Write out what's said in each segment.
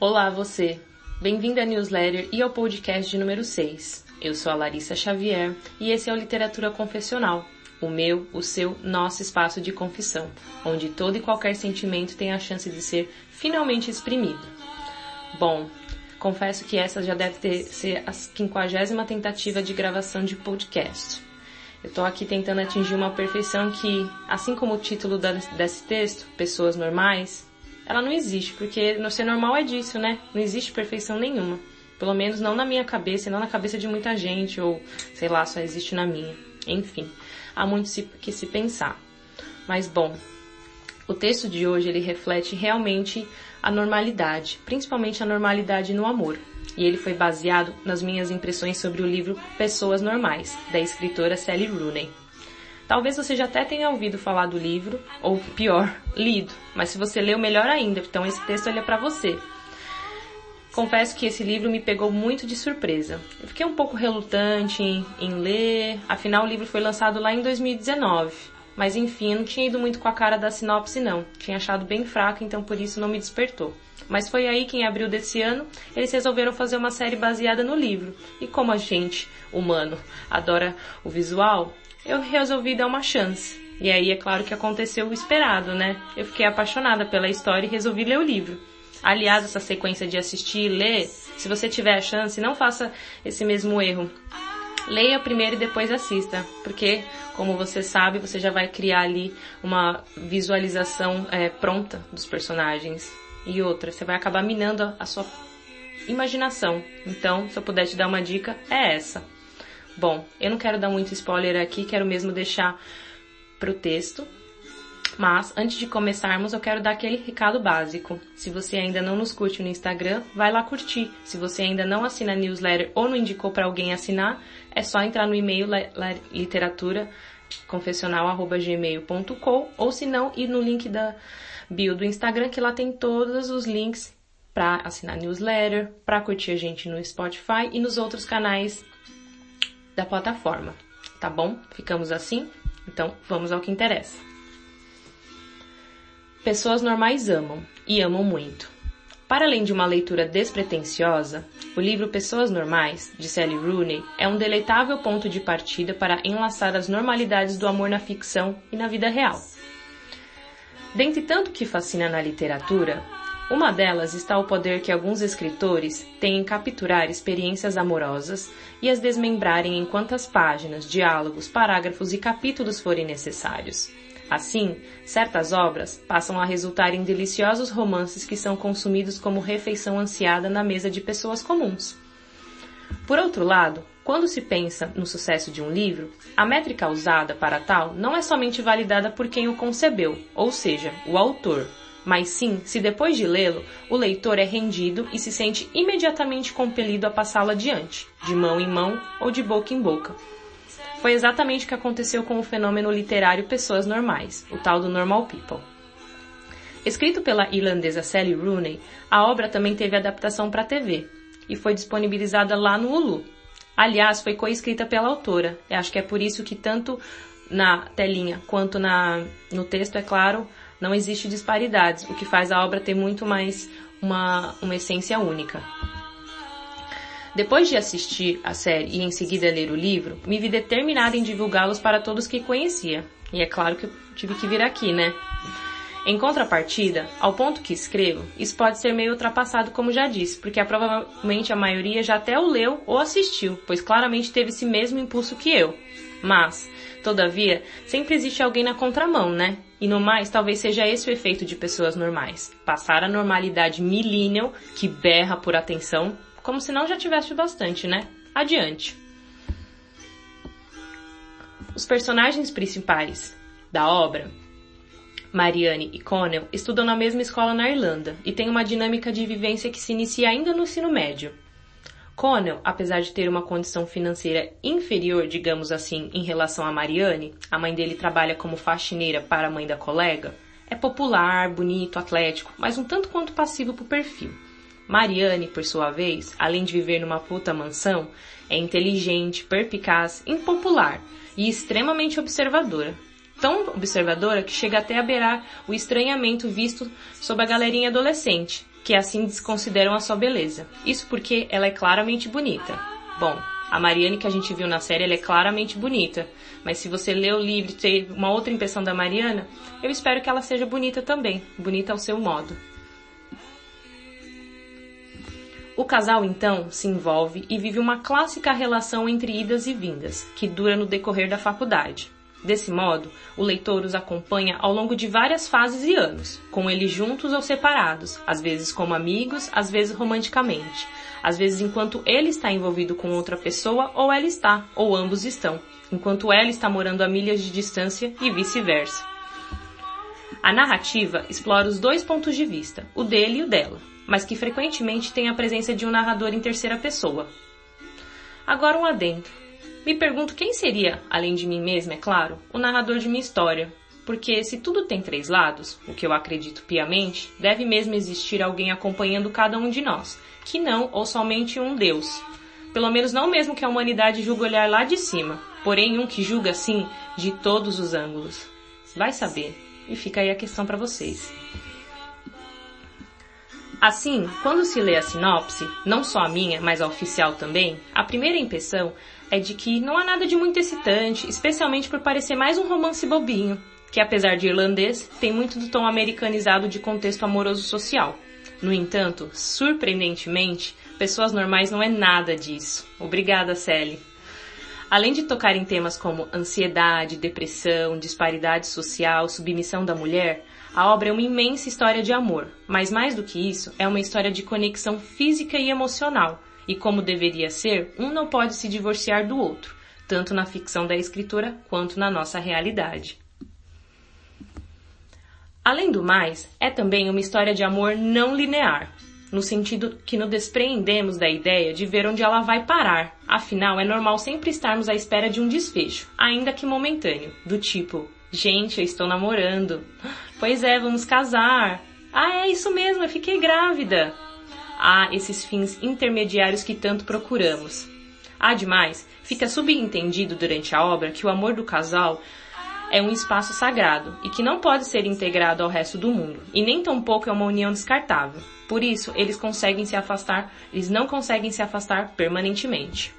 Olá, você! Bem-vindo à newsletter e ao podcast de número 6. Eu sou a Larissa Xavier e esse é o Literatura Confessional, o meu, o seu, nosso espaço de confissão, onde todo e qualquer sentimento tem a chance de ser finalmente exprimido. Bom, confesso que essa já deve ter, ser a quinquagésima tentativa de gravação de podcast. Eu estou aqui tentando atingir uma perfeição que, assim como o título desse texto, Pessoas Normais, ela não existe, porque no ser normal é disso, né? Não existe perfeição nenhuma. Pelo menos não na minha cabeça e não na cabeça de muita gente, ou sei lá, só existe na minha. Enfim, há muito que se pensar. Mas bom, o texto de hoje ele reflete realmente a normalidade, principalmente a normalidade no amor. E ele foi baseado nas minhas impressões sobre o livro Pessoas Normais, da escritora Sally Rooney. Talvez você já até tenha ouvido falar do livro, ou pior, lido, mas se você leu, melhor ainda, então esse texto é para você. Confesso que esse livro me pegou muito de surpresa. Eu fiquei um pouco relutante em, em ler, afinal o livro foi lançado lá em 2019. Mas enfim, eu não tinha ido muito com a cara da sinopse não. Tinha achado bem fraca, então por isso não me despertou. Mas foi aí que em abril desse ano, eles resolveram fazer uma série baseada no livro. E como a gente, humano, adora o visual, eu resolvi dar uma chance. E aí é claro que aconteceu o esperado, né? Eu fiquei apaixonada pela história e resolvi ler o livro. Aliás, essa sequência de assistir e ler, se você tiver a chance, não faça esse mesmo erro. Leia primeiro e depois assista, porque, como você sabe, você já vai criar ali uma visualização é, pronta dos personagens. E outra, você vai acabar minando a sua imaginação. Então, se eu puder te dar uma dica, é essa. Bom, eu não quero dar muito spoiler aqui, quero mesmo deixar pro texto. Mas antes de começarmos, eu quero dar aquele recado básico. Se você ainda não nos curte no Instagram, vai lá curtir. Se você ainda não assina a newsletter ou não indicou para alguém assinar, é só entrar no e-mail literatura confessional@gmail.com ou se não ir no link da bio do Instagram que lá tem todos os links para assinar newsletter, para curtir a gente no Spotify e nos outros canais da plataforma, tá bom? Ficamos assim? Então, vamos ao que interessa. Pessoas normais amam, e amam muito. Para além de uma leitura despretensiosa, o livro Pessoas Normais, de Sally Rooney, é um deleitável ponto de partida para enlaçar as normalidades do amor na ficção e na vida real. Dentre tanto que fascina na literatura, uma delas está o poder que alguns escritores têm em capturar experiências amorosas e as desmembrarem em quantas páginas, diálogos, parágrafos e capítulos forem necessários. Assim, certas obras passam a resultar em deliciosos romances que são consumidos como refeição ansiada na mesa de pessoas comuns. Por outro lado, quando se pensa no sucesso de um livro, a métrica usada para tal não é somente validada por quem o concebeu, ou seja, o autor, mas sim se depois de lê-lo, o leitor é rendido e se sente imediatamente compelido a passá-lo adiante, de mão em mão ou de boca em boca. Foi exatamente o que aconteceu com o fenômeno literário Pessoas Normais, o tal do Normal People. Escrito pela irlandesa Sally Rooney, a obra também teve adaptação para a TV e foi disponibilizada lá no Hulu. Aliás, foi coescrita pela autora. Eu acho que é por isso que tanto na telinha quanto na, no texto, é claro, não existe disparidades, o que faz a obra ter muito mais uma, uma essência única. Depois de assistir a série e em seguida ler o livro, me vi determinada em divulgá-los para todos que conhecia. E é claro que eu tive que vir aqui, né? Em contrapartida, ao ponto que escrevo, isso pode ser meio ultrapassado como já disse, porque provavelmente a maioria já até o leu ou assistiu, pois claramente teve esse mesmo impulso que eu. Mas, todavia, sempre existe alguém na contramão, né? E no mais, talvez seja esse o efeito de pessoas normais. Passar a normalidade millennial, que berra por atenção, como se não já tivesse bastante, né? Adiante. Os personagens principais da obra, Marianne e Connell, estudam na mesma escola na Irlanda e têm uma dinâmica de vivência que se inicia ainda no ensino médio. Connell, apesar de ter uma condição financeira inferior, digamos assim, em relação a Marianne, a mãe dele trabalha como faxineira para a mãe da colega, é popular, bonito, atlético, mas um tanto quanto passivo por perfil. Marianne, por sua vez, além de viver numa puta mansão, é inteligente, perpicaz, impopular e extremamente observadora. Tão observadora que chega até a beirar o estranhamento visto sob a galerinha adolescente, que assim desconsideram a sua beleza. Isso porque ela é claramente bonita. Bom, a Mariane que a gente viu na série, ela é claramente bonita. Mas se você lê o livro e ter uma outra impressão da Mariana, eu espero que ela seja bonita também. Bonita ao seu modo. O casal então se envolve e vive uma clássica relação entre idas e vindas, que dura no decorrer da faculdade. Desse modo, o leitor os acompanha ao longo de várias fases e anos, com eles juntos ou separados, às vezes como amigos, às vezes romanticamente, às vezes enquanto ele está envolvido com outra pessoa ou ela está, ou ambos estão, enquanto ela está morando a milhas de distância e vice-versa. A narrativa explora os dois pontos de vista, o dele e o dela, mas que frequentemente tem a presença de um narrador em terceira pessoa. Agora um adendo. Me pergunto quem seria, além de mim mesma, é claro, o narrador de minha história, porque se tudo tem três lados, o que eu acredito piamente, deve mesmo existir alguém acompanhando cada um de nós, que não ou somente um Deus. Pelo menos não mesmo que a humanidade julgue olhar lá de cima, porém um que julga assim de todos os ângulos. Vai saber. E fica aí a questão para vocês. Assim, quando se lê a sinopse, não só a minha, mas a oficial também, a primeira impressão é de que não há nada de muito excitante, especialmente por parecer mais um romance bobinho, que apesar de irlandês, tem muito do tom americanizado de contexto amoroso social. No entanto, surpreendentemente, Pessoas Normais não é nada disso. Obrigada, Sally. Além de tocar em temas como ansiedade, depressão, disparidade social, submissão da mulher, a obra é uma imensa história de amor, mas mais do que isso, é uma história de conexão física e emocional, e como deveria ser, um não pode se divorciar do outro, tanto na ficção da escritora quanto na nossa realidade. Além do mais, é também uma história de amor não linear, no sentido que nos despreendemos da ideia de ver onde ela vai parar. Afinal, é normal sempre estarmos à espera de um desfecho, ainda que momentâneo, do tipo, gente, eu estou namorando. Pois é, vamos casar. Ah, é isso mesmo, eu fiquei grávida. Ah, esses fins intermediários que tanto procuramos. Ademais, fica subentendido durante a obra que o amor do casal é um espaço sagrado e que não pode ser integrado ao resto do mundo, e nem tampouco é uma união descartável. Por isso, eles conseguem se afastar, eles não conseguem se afastar permanentemente.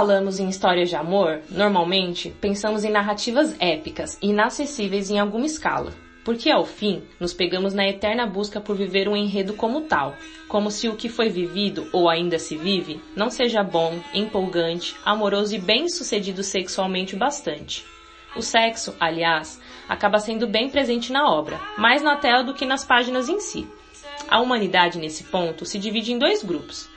Falamos em histórias de amor, normalmente pensamos em narrativas épicas, inacessíveis em alguma escala, porque ao fim nos pegamos na eterna busca por viver um enredo como tal, como se o que foi vivido ou ainda se vive não seja bom, empolgante, amoroso e bem sucedido sexualmente bastante. O sexo, aliás, acaba sendo bem presente na obra, mais na tela do que nas páginas em si. A humanidade nesse ponto se divide em dois grupos.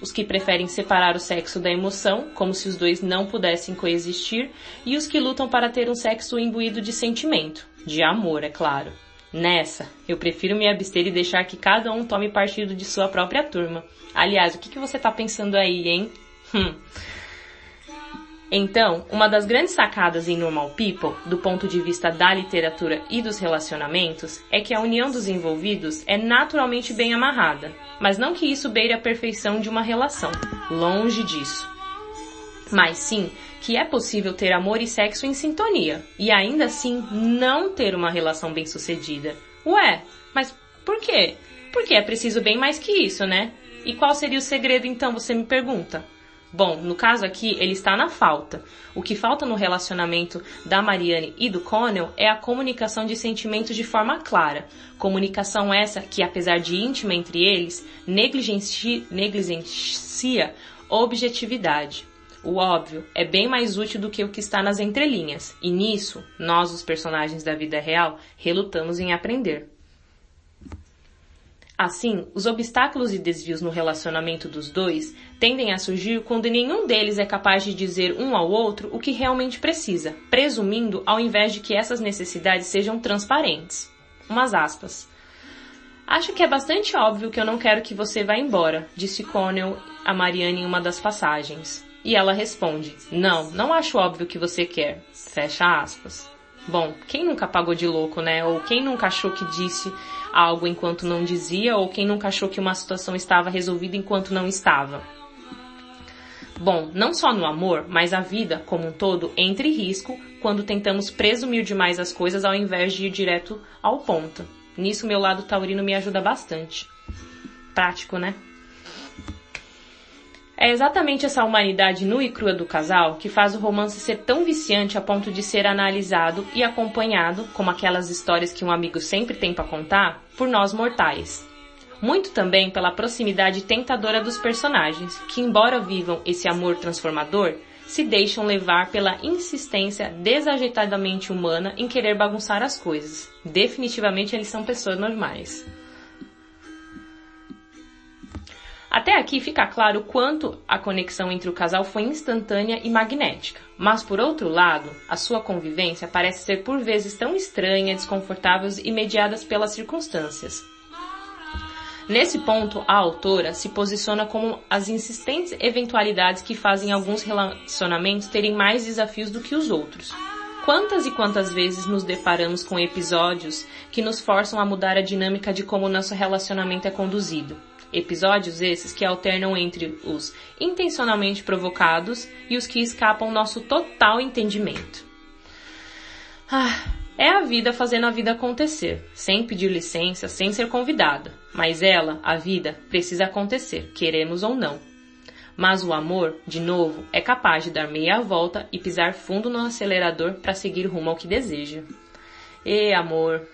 Os que preferem separar o sexo da emoção, como se os dois não pudessem coexistir, e os que lutam para ter um sexo imbuído de sentimento, de amor, é claro. Nessa, eu prefiro me abster e deixar que cada um tome partido de sua própria turma. Aliás, o que, que você tá pensando aí, hein? Hum. Então, uma das grandes sacadas em Normal People, do ponto de vista da literatura e dos relacionamentos, é que a união dos envolvidos é naturalmente bem amarrada, mas não que isso beire a perfeição de uma relação, longe disso. Mas sim que é possível ter amor e sexo em sintonia e ainda assim não ter uma relação bem sucedida. Ué, mas por quê? Porque é preciso bem mais que isso, né? E qual seria o segredo então, você me pergunta? Bom, no caso aqui, ele está na falta. O que falta no relacionamento da Mariane e do Connell é a comunicação de sentimentos de forma clara. Comunicação essa que, apesar de íntima entre eles, negligencia, negligencia objetividade. O óbvio é bem mais útil do que o que está nas entrelinhas, e nisso, nós, os personagens da vida real, relutamos em aprender. Assim, os obstáculos e desvios no relacionamento dos dois tendem a surgir quando nenhum deles é capaz de dizer um ao outro o que realmente precisa, presumindo ao invés de que essas necessidades sejam transparentes. Umas aspas. Acho que é bastante óbvio que eu não quero que você vá embora, disse Connell a Marianne em uma das passagens. E ela responde: Não, não acho óbvio que você quer. Fecha aspas. Bom, quem nunca pagou de louco, né? Ou quem nunca achou que disse algo enquanto não dizia, ou quem nunca achou que uma situação estava resolvida enquanto não estava. Bom, não só no amor, mas a vida como um todo entra em risco quando tentamos presumir demais as coisas ao invés de ir direto ao ponto. Nisso meu lado taurino me ajuda bastante. Prático, né? É exatamente essa humanidade nua e crua do casal que faz o romance ser tão viciante a ponto de ser analisado e acompanhado, como aquelas histórias que um amigo sempre tem para contar, por nós mortais. Muito também pela proximidade tentadora dos personagens, que embora vivam esse amor transformador, se deixam levar pela insistência desajeitadamente humana em querer bagunçar as coisas. Definitivamente eles são pessoas normais. Até aqui fica claro quanto a conexão entre o casal foi instantânea e magnética. Mas por outro lado, a sua convivência parece ser por vezes tão estranha, desconfortável e mediadas pelas circunstâncias. Nesse ponto, a autora se posiciona como as insistentes eventualidades que fazem alguns relacionamentos terem mais desafios do que os outros. Quantas e quantas vezes nos deparamos com episódios que nos forçam a mudar a dinâmica de como nosso relacionamento é conduzido? Episódios esses que alternam entre os intencionalmente provocados e os que escapam nosso total entendimento. Ah, é a vida fazendo a vida acontecer, sem pedir licença, sem ser convidada. Mas ela, a vida, precisa acontecer, queremos ou não. Mas o amor, de novo, é capaz de dar meia volta e pisar fundo no acelerador para seguir rumo ao que deseja. E amor,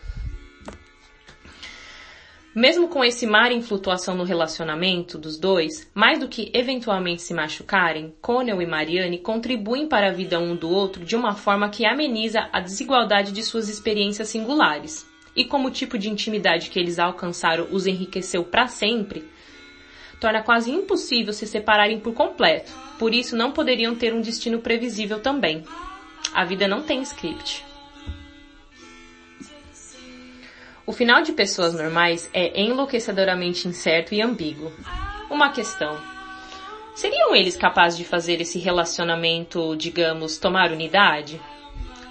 mesmo com esse mar em flutuação no relacionamento dos dois, mais do que eventualmente se machucarem, Connell e Marianne contribuem para a vida um do outro de uma forma que ameniza a desigualdade de suas experiências singulares. E como o tipo de intimidade que eles alcançaram os enriqueceu para sempre, torna quase impossível se separarem por completo. Por isso não poderiam ter um destino previsível também. A vida não tem script. O final de pessoas normais é enlouquecedoramente incerto e ambíguo. Uma questão. Seriam eles capazes de fazer esse relacionamento, digamos, tomar unidade?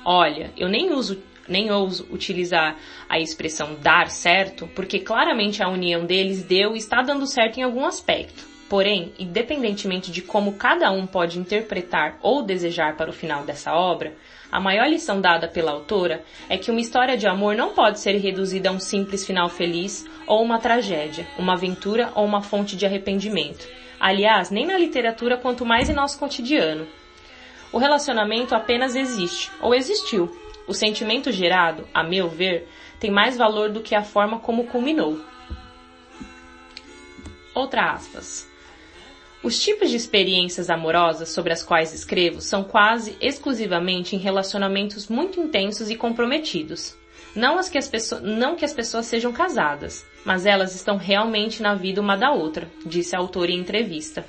Olha, eu nem uso nem ouso utilizar a expressão dar certo, porque claramente a união deles deu e está dando certo em algum aspecto. Porém, independentemente de como cada um pode interpretar ou desejar para o final dessa obra, a maior lição dada pela autora é que uma história de amor não pode ser reduzida a um simples final feliz ou uma tragédia, uma aventura ou uma fonte de arrependimento. Aliás, nem na literatura quanto mais em nosso cotidiano. O relacionamento apenas existe, ou existiu. O sentimento gerado, a meu ver, tem mais valor do que a forma como culminou. Outra aspas. Os tipos de experiências amorosas sobre as quais escrevo são quase exclusivamente em relacionamentos muito intensos e comprometidos. Não, as que as pessoas, não que as pessoas sejam casadas, mas elas estão realmente na vida uma da outra, disse a autora em entrevista.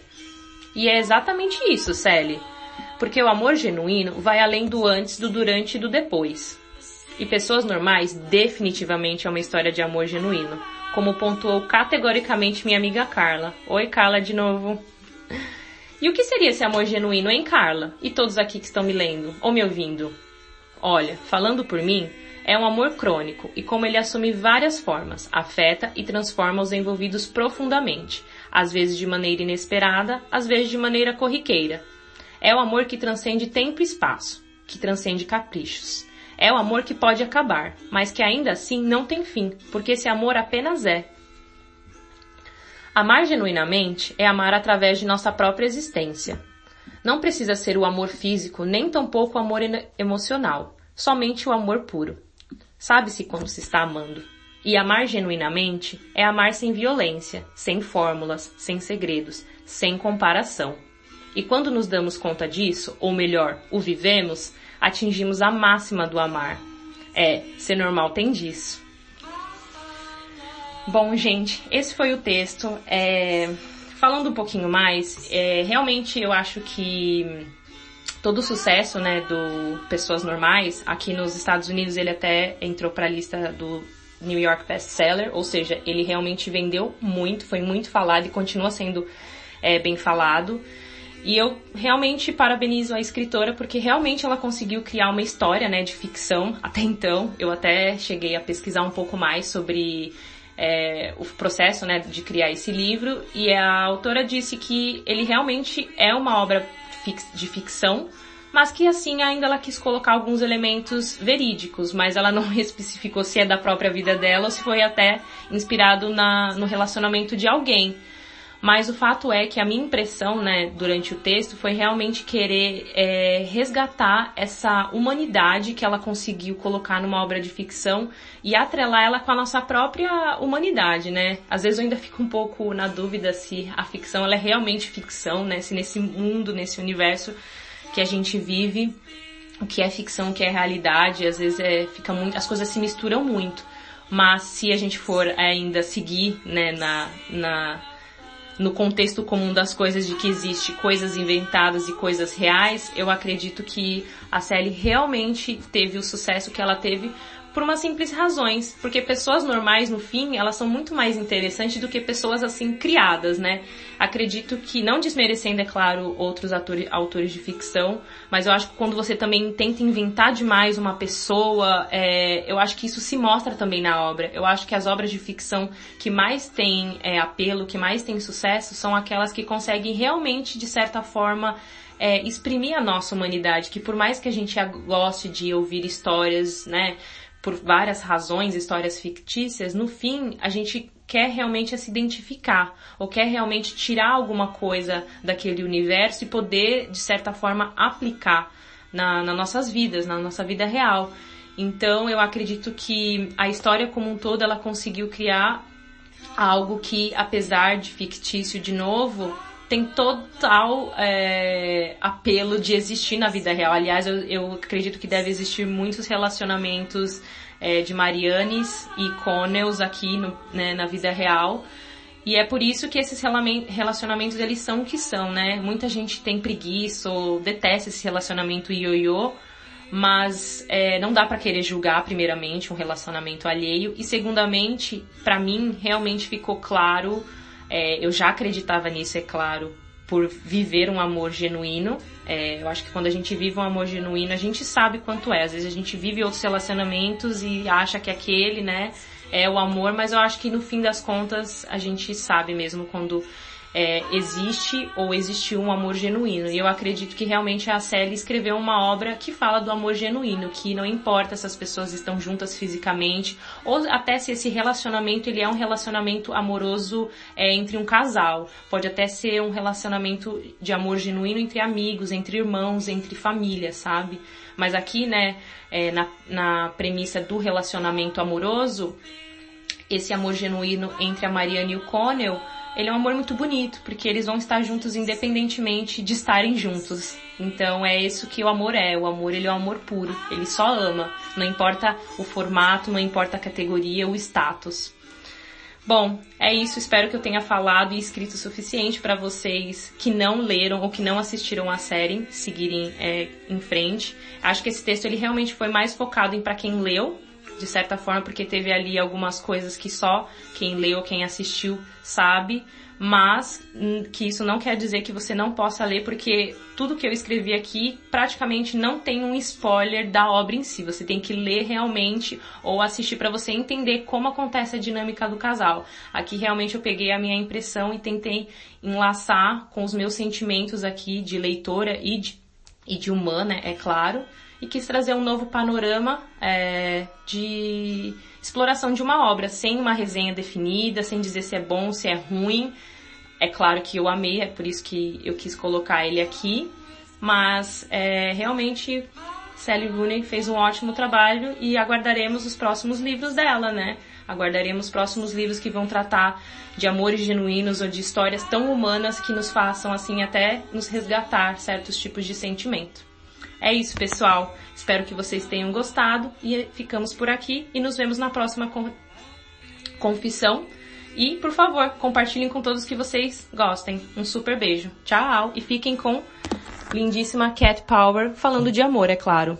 E é exatamente isso, Sally. Porque o amor genuíno vai além do antes, do durante e do depois. E pessoas normais definitivamente é uma história de amor genuíno, como pontuou categoricamente minha amiga Carla. Oi, Carla, de novo. E o que seria esse amor genuíno, hein, Carla? E todos aqui que estão me lendo ou me ouvindo? Olha, falando por mim, é um amor crônico e como ele assume várias formas, afeta e transforma os envolvidos profundamente, às vezes de maneira inesperada, às vezes de maneira corriqueira. É o amor que transcende tempo e espaço, que transcende caprichos. É o amor que pode acabar, mas que ainda assim não tem fim, porque esse amor apenas é, Amar genuinamente é amar através de nossa própria existência. Não precisa ser o amor físico, nem tampouco o amor emocional, somente o amor puro. Sabe-se quando se está amando. E amar genuinamente é amar sem violência, sem fórmulas, sem segredos, sem comparação. E quando nos damos conta disso, ou melhor, o vivemos, atingimos a máxima do amar. É, ser normal tem disso. Bom, gente, esse foi o texto. É, falando um pouquinho mais, é, realmente eu acho que todo o sucesso, né, do Pessoas Normais, aqui nos Estados Unidos ele até entrou para a lista do New York Bestseller, ou seja, ele realmente vendeu muito, foi muito falado e continua sendo é, bem falado. E eu realmente parabenizo a escritora porque realmente ela conseguiu criar uma história, né, de ficção. Até então, eu até cheguei a pesquisar um pouco mais sobre é, o processo né, de criar esse livro e a autora disse que ele realmente é uma obra de ficção, mas que assim ainda ela quis colocar alguns elementos verídicos, mas ela não especificou se é da própria vida dela ou se foi até inspirado na, no relacionamento de alguém. Mas o fato é que a minha impressão, né, durante o texto foi realmente querer é, resgatar essa humanidade que ela conseguiu colocar numa obra de ficção e atrelar ela com a nossa própria humanidade, né? Às vezes eu ainda fico um pouco na dúvida se a ficção ela é realmente ficção, né? Se nesse mundo, nesse universo que a gente vive, o que é ficção, o que é realidade, às vezes é, fica muito, as coisas se misturam muito. Mas se a gente for ainda seguir, né, na, na no contexto comum das coisas de que existe coisas inventadas e coisas reais, eu acredito que a série realmente teve o sucesso que ela teve por umas simples razões, porque pessoas normais no fim, elas são muito mais interessantes do que pessoas assim criadas, né? Acredito que não desmerecendo, é claro, outros atores, autores de ficção, mas eu acho que quando você também tenta inventar demais uma pessoa, é, eu acho que isso se mostra também na obra. Eu acho que as obras de ficção que mais têm é, apelo, que mais têm sucesso, são aquelas que conseguem realmente, de certa forma, é, exprimir a nossa humanidade, que por mais que a gente goste de ouvir histórias, né, por várias razões, histórias fictícias, no fim a gente quer realmente se identificar ou quer realmente tirar alguma coisa daquele universo e poder, de certa forma, aplicar na, nas nossas vidas, na nossa vida real. Então eu acredito que a história como um todo ela conseguiu criar algo que, apesar de fictício de novo, tem total é, apelo de existir na vida real. Aliás, eu, eu acredito que deve existir muitos relacionamentos é, de Marianes e Connells aqui no, né, na vida real. E é por isso que esses relacionamentos eles são o que são, né? Muita gente tem preguiça ou detesta esse relacionamento ioiô, mas é, não dá para querer julgar primeiramente um relacionamento alheio e segundamente, para mim realmente ficou claro é, eu já acreditava nisso, é claro, por viver um amor genuíno. É, eu acho que quando a gente vive um amor genuíno, a gente sabe quanto é. Às vezes a gente vive outros relacionamentos e acha que aquele, né, é o amor, mas eu acho que no fim das contas a gente sabe mesmo quando é, existe ou existiu um amor genuíno. E eu acredito que realmente a Célia escreveu uma obra que fala do amor genuíno, que não importa se as pessoas estão juntas fisicamente, ou até se esse relacionamento ele é um relacionamento amoroso é, entre um casal. Pode até ser um relacionamento de amor genuíno entre amigos, entre irmãos, entre família, sabe? Mas aqui, né, é, na, na premissa do relacionamento amoroso, esse amor genuíno entre a Mariana e o Connell ele é um amor muito bonito, porque eles vão estar juntos independentemente de estarem juntos. Então é isso que o amor é. O amor ele é um amor puro. Ele só ama. Não importa o formato, não importa a categoria, o status. Bom, é isso. Espero que eu tenha falado e escrito o suficiente para vocês que não leram ou que não assistiram a série seguirem é, em frente. Acho que esse texto ele realmente foi mais focado em para quem leu de certa forma, porque teve ali algumas coisas que só quem leu, quem assistiu sabe, mas hum, que isso não quer dizer que você não possa ler, porque tudo que eu escrevi aqui praticamente não tem um spoiler da obra em si. Você tem que ler realmente ou assistir para você entender como acontece a dinâmica do casal. Aqui realmente eu peguei a minha impressão e tentei enlaçar com os meus sentimentos aqui de leitora e de, e de humana, é claro e quis trazer um novo panorama é, de exploração de uma obra, sem uma resenha definida, sem dizer se é bom, se é ruim. É claro que eu amei, é por isso que eu quis colocar ele aqui, mas é, realmente Sally Rooney fez um ótimo trabalho e aguardaremos os próximos livros dela, né? Aguardaremos próximos livros que vão tratar de amores genuínos ou de histórias tão humanas que nos façam assim até nos resgatar certos tipos de sentimento. É isso, pessoal. Espero que vocês tenham gostado e ficamos por aqui e nos vemos na próxima confissão. E, por favor, compartilhem com todos que vocês gostem. Um super beijo. Tchau! E fiquem com lindíssima Cat Power falando de amor, é claro.